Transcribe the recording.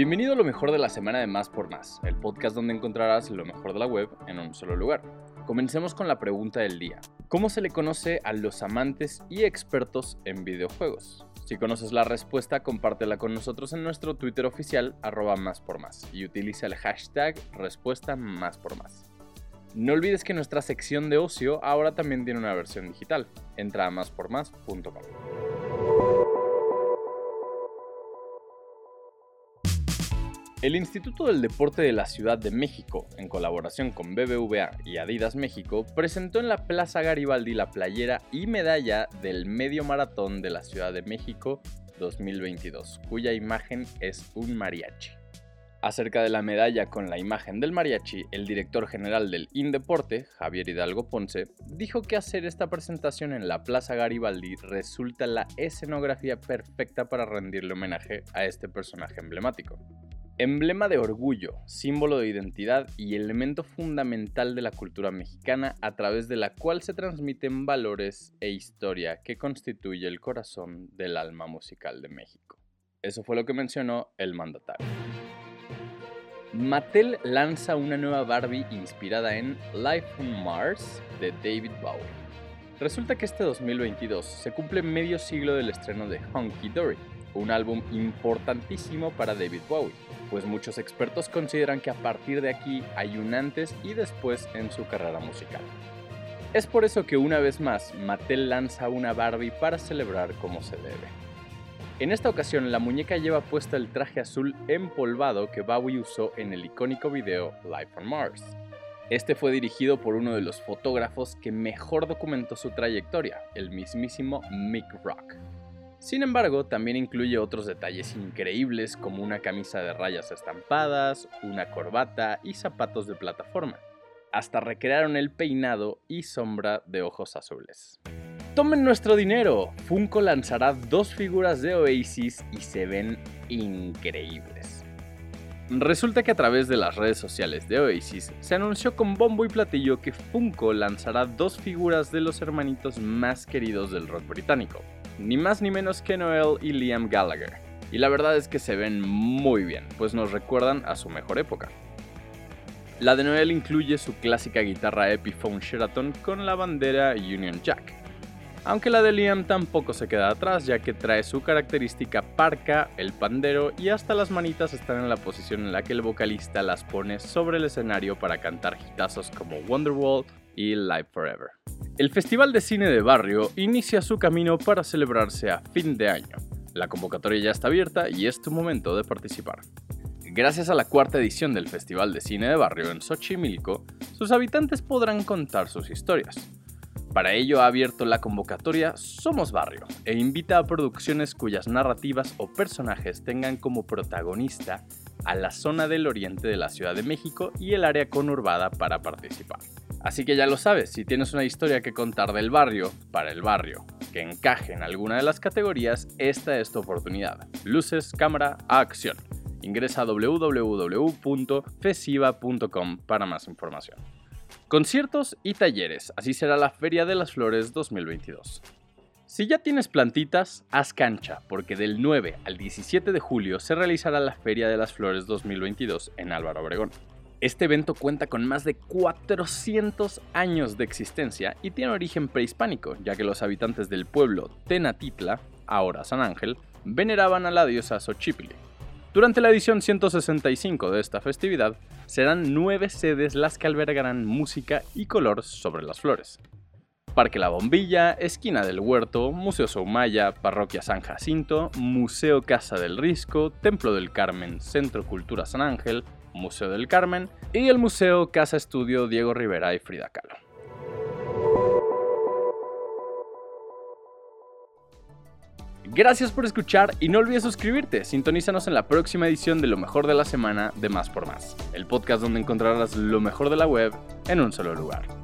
Bienvenido a lo mejor de la semana de Más por Más, el podcast donde encontrarás lo mejor de la web en un solo lugar. Comencemos con la pregunta del día. ¿Cómo se le conoce a los amantes y expertos en videojuegos? Si conoces la respuesta, compártela con nosotros en nuestro Twitter oficial, arroba más por más, y utiliza el hashtag respuesta más por más. No olvides que nuestra sección de ocio ahora también tiene una versión digital. Entra a máspormás.com. El Instituto del Deporte de la Ciudad de México, en colaboración con BBVA y Adidas México, presentó en la Plaza Garibaldi la playera y medalla del Medio Maratón de la Ciudad de México 2022, cuya imagen es un mariachi. Acerca de la medalla con la imagen del mariachi, el director general del Indeporte, Javier Hidalgo Ponce, dijo que hacer esta presentación en la Plaza Garibaldi resulta la escenografía perfecta para rendirle homenaje a este personaje emblemático. Emblema de orgullo, símbolo de identidad y elemento fundamental de la cultura mexicana a través de la cual se transmiten valores e historia que constituye el corazón del alma musical de México. Eso fue lo que mencionó el mandatario. Mattel lanza una nueva Barbie inspirada en Life on Mars de David Bowie. Resulta que este 2022 se cumple medio siglo del estreno de Honky Dory, un álbum importantísimo para David Bowie, pues muchos expertos consideran que a partir de aquí hay un antes y después en su carrera musical. Es por eso que una vez más Mattel lanza una Barbie para celebrar como se debe. En esta ocasión la muñeca lleva puesta el traje azul empolvado que Bowie usó en el icónico video Life on Mars. Este fue dirigido por uno de los fotógrafos que mejor documentó su trayectoria, el mismísimo Mick Rock. Sin embargo, también incluye otros detalles increíbles como una camisa de rayas estampadas, una corbata y zapatos de plataforma. Hasta recrearon el peinado y sombra de ojos azules. ¡Tomen nuestro dinero! Funko lanzará dos figuras de Oasis y se ven increíbles. Resulta que a través de las redes sociales de Oasis se anunció con bombo y platillo que Funko lanzará dos figuras de los hermanitos más queridos del rock británico, ni más ni menos que Noel y Liam Gallagher. Y la verdad es que se ven muy bien, pues nos recuerdan a su mejor época. La de Noel incluye su clásica guitarra Epiphone Sheraton con la bandera Union Jack. Aunque la de Liam tampoco se queda atrás, ya que trae su característica parca, el pandero y hasta las manitas están en la posición en la que el vocalista las pone sobre el escenario para cantar hitazos como Wonderwall y Live Forever. El Festival de Cine de Barrio inicia su camino para celebrarse a fin de año. La convocatoria ya está abierta y es tu momento de participar. Gracias a la cuarta edición del Festival de Cine de Barrio en Xochimilco, sus habitantes podrán contar sus historias. Para ello ha abierto la convocatoria Somos Barrio e invita a producciones cuyas narrativas o personajes tengan como protagonista a la zona del oriente de la Ciudad de México y el área conurbada para participar. Así que ya lo sabes, si tienes una historia que contar del barrio, para el barrio, que encaje en alguna de las categorías, esta es tu oportunidad. Luces, cámara, acción. Ingresa a www.fesiva.com para más información. Conciertos y talleres, así será la Feria de las Flores 2022. Si ya tienes plantitas, haz cancha, porque del 9 al 17 de julio se realizará la Feria de las Flores 2022 en Álvaro Obregón. Este evento cuenta con más de 400 años de existencia y tiene origen prehispánico, ya que los habitantes del pueblo Tenatitla, ahora San Ángel, veneraban a la diosa Xochipilli. Durante la edición 165 de esta festividad, serán nueve sedes las que albergarán música y color sobre las flores. Parque La Bombilla, Esquina del Huerto, Museo Soumaya, Parroquia San Jacinto, Museo Casa del Risco, Templo del Carmen, Centro Cultura San Ángel, Museo del Carmen y el Museo Casa Estudio Diego Rivera y Frida Kahlo. Gracias por escuchar y no olvides suscribirte. Sintonízanos en la próxima edición de Lo mejor de la semana de Más por Más, el podcast donde encontrarás lo mejor de la web en un solo lugar.